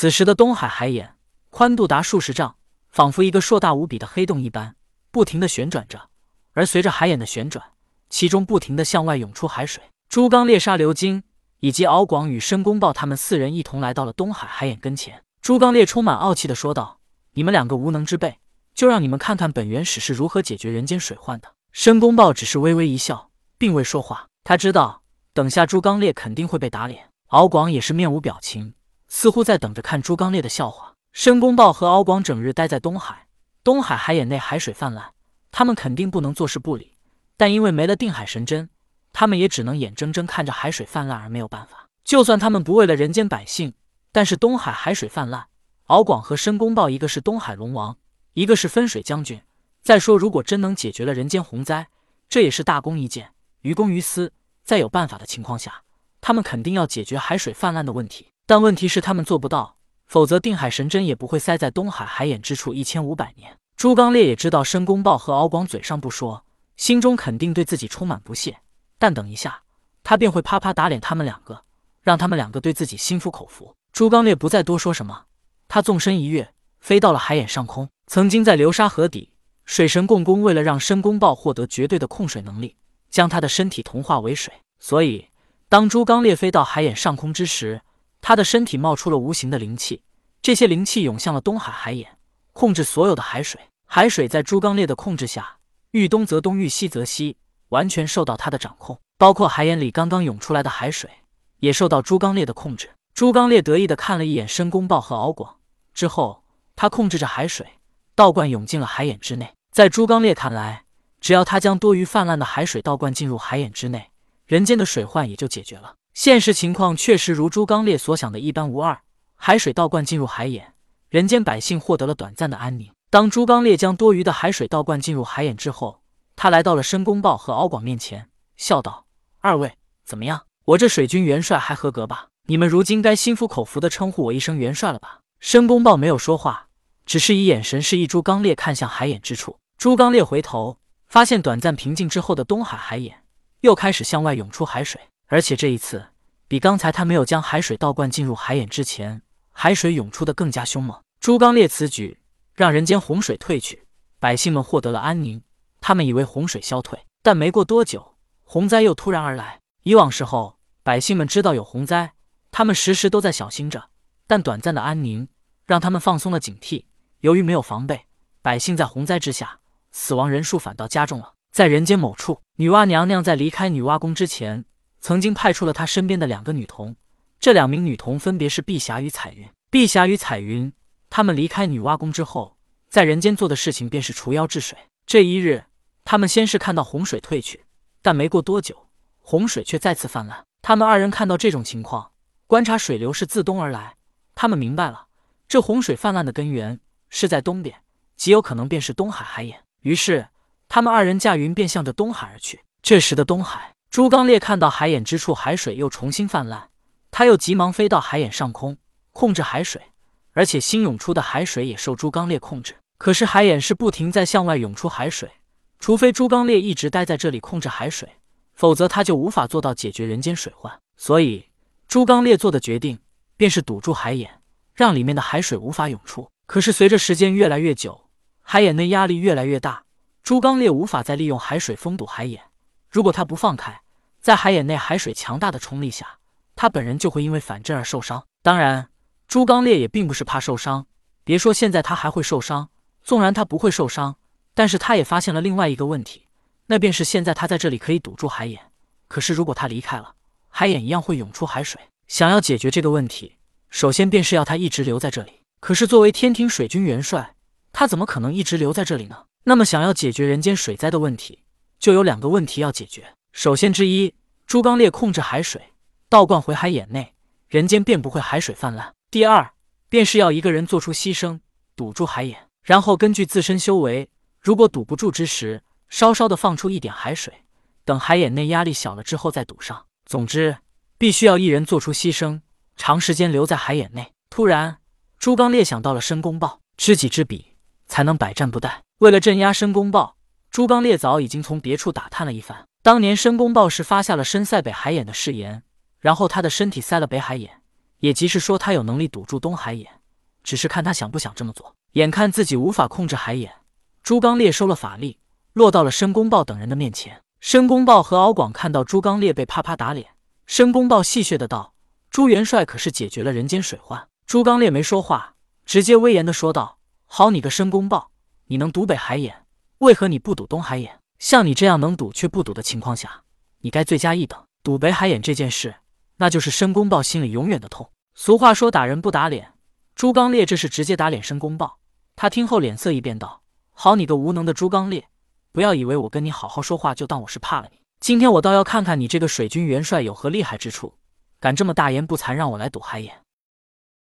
此时的东海海眼宽度达数十丈，仿佛一个硕大无比的黑洞一般，不停的旋转着。而随着海眼的旋转，其中不停的向外涌出海水。朱刚烈、沙流金以及敖广与申公豹他们四人一同来到了东海海眼跟前。朱刚烈充满傲气的说道：“你们两个无能之辈，就让你们看看本元始是如何解决人间水患的。”申公豹只是微微一笑，并未说话。他知道，等下朱刚烈肯定会被打脸。敖广也是面无表情。似乎在等着看朱刚烈的笑话。申公豹和敖广整日待在东海，东海海眼内海水泛滥，他们肯定不能坐视不理。但因为没了定海神针，他们也只能眼睁睁看着海水泛滥而没有办法。就算他们不为了人间百姓，但是东海海水泛滥，敖广和申公豹一个是东海龙王，一个是分水将军。再说，如果真能解决了人间洪灾，这也是大功一件，于公于私。在有办法的情况下，他们肯定要解决海水泛滥的问题。但问题是，他们做不到，否则定海神针也不会塞在东海海眼之处一千五百年。朱刚烈也知道申公豹和敖广嘴上不说，心中肯定对自己充满不屑，但等一下，他便会啪啪打脸他们两个，让他们两个对自己心服口服。朱刚烈不再多说什么，他纵身一跃，飞到了海眼上空。曾经在流沙河底，水神共工为了让申公豹获得绝对的控水能力，将他的身体同化为水。所以，当朱刚烈飞到海眼上空之时，他的身体冒出了无形的灵气，这些灵气涌向了东海海眼，控制所有的海水。海水在朱刚烈的控制下，遇东则东，遇西则西，完全受到他的掌控。包括海眼里刚刚涌出来的海水，也受到朱刚烈的控制。朱刚烈得意的看了一眼申公豹和敖广，之后他控制着海水，倒灌涌进了海眼之内。在朱刚烈看来，只要他将多余泛滥的海水倒灌进入海眼之内，人间的水患也就解决了。现实情况确实如朱刚烈所想的一般无二，海水倒灌进入海眼，人间百姓获得了短暂的安宁。当朱刚烈将多余的海水倒灌进入海眼之后，他来到了申公豹和敖广面前，笑道：“二位怎么样？我这水军元帅还合格吧？你们如今该心服口服的称呼我一声元帅了吧？”申公豹没有说话，只是以眼神示意朱刚烈看向海眼之处。朱刚烈回头，发现短暂平静之后的东海海眼又开始向外涌出海水。而且这一次比刚才他没有将海水倒灌进入海眼之前，海水涌出的更加凶猛。朱刚烈此举让人间洪水退去，百姓们获得了安宁。他们以为洪水消退，但没过多久，洪灾又突然而来。以往时候，百姓们知道有洪灾，他们时时都在小心着，但短暂的安宁让他们放松了警惕。由于没有防备，百姓在洪灾之下死亡人数反倒加重了。在人间某处，女娲娘娘在离开女娲宫之前。曾经派出了他身边的两个女童，这两名女童分别是碧霞与彩云。碧霞与彩云，他们离开女娲宫之后，在人间做的事情便是除妖治水。这一日，他们先是看到洪水退去，但没过多久，洪水却再次泛滥。他们二人看到这种情况，观察水流是自东而来，他们明白了，这洪水泛滥的根源是在东边，极有可能便是东海海眼。于是，他们二人驾云便向着东海而去。这时的东海。朱刚烈看到海眼之处海水又重新泛滥，他又急忙飞到海眼上空控制海水，而且新涌出的海水也受朱刚烈控制。可是海眼是不停在向外涌出海水，除非朱刚烈一直待在这里控制海水，否则他就无法做到解决人间水患。所以朱刚烈做的决定便是堵住海眼，让里面的海水无法涌出。可是随着时间越来越久，海眼内压力越来越大，朱刚烈无法再利用海水封堵海眼。如果他不放开，在海眼内海水强大的冲力下，他本人就会因为反震而受伤。当然，朱刚烈也并不是怕受伤。别说现在他还会受伤，纵然他不会受伤，但是他也发现了另外一个问题，那便是现在他在这里可以堵住海眼，可是如果他离开了，海眼一样会涌出海水。想要解决这个问题，首先便是要他一直留在这里。可是作为天庭水军元帅，他怎么可能一直留在这里呢？那么想要解决人间水灾的问题，就有两个问题要解决。首先之一，朱刚烈控制海水倒灌回海眼内，人间便不会海水泛滥。第二，便是要一个人做出牺牲，堵住海眼，然后根据自身修为，如果堵不住之时，稍稍的放出一点海水，等海眼内压力小了之后再堵上。总之，必须要一人做出牺牲，长时间留在海眼内。突然，朱刚烈想到了申公豹，知己知彼，才能百战不殆。为了镇压申公豹。朱刚烈早已经从别处打探了一番。当年申公豹是发下了深塞北海眼的誓言，然后他的身体塞了北海眼，也即是说他有能力堵住东海眼，只是看他想不想这么做。眼看自己无法控制海眼，朱刚烈收了法力，落到了申公豹等人的面前。申公豹和敖广看到朱刚烈被啪啪打脸，申公豹戏谑的道：“朱元帅可是解决了人间水患？”朱刚烈没说话，直接威严的说道：“好你个申公豹，你能堵北海眼，为何你不赌东海眼？像你这样能赌却不赌的情况下，你该罪加一等。赌北海眼这件事，那就是申公豹心里永远的痛。俗话说打人不打脸，朱刚烈这是直接打脸申公豹。他听后脸色一变，道：“好你个无能的朱刚烈！”不要以为我跟你好好说话就当我是怕了你。今天我倒要看看你这个水军元帅有何厉害之处，敢这么大言不惭让我来赌海眼。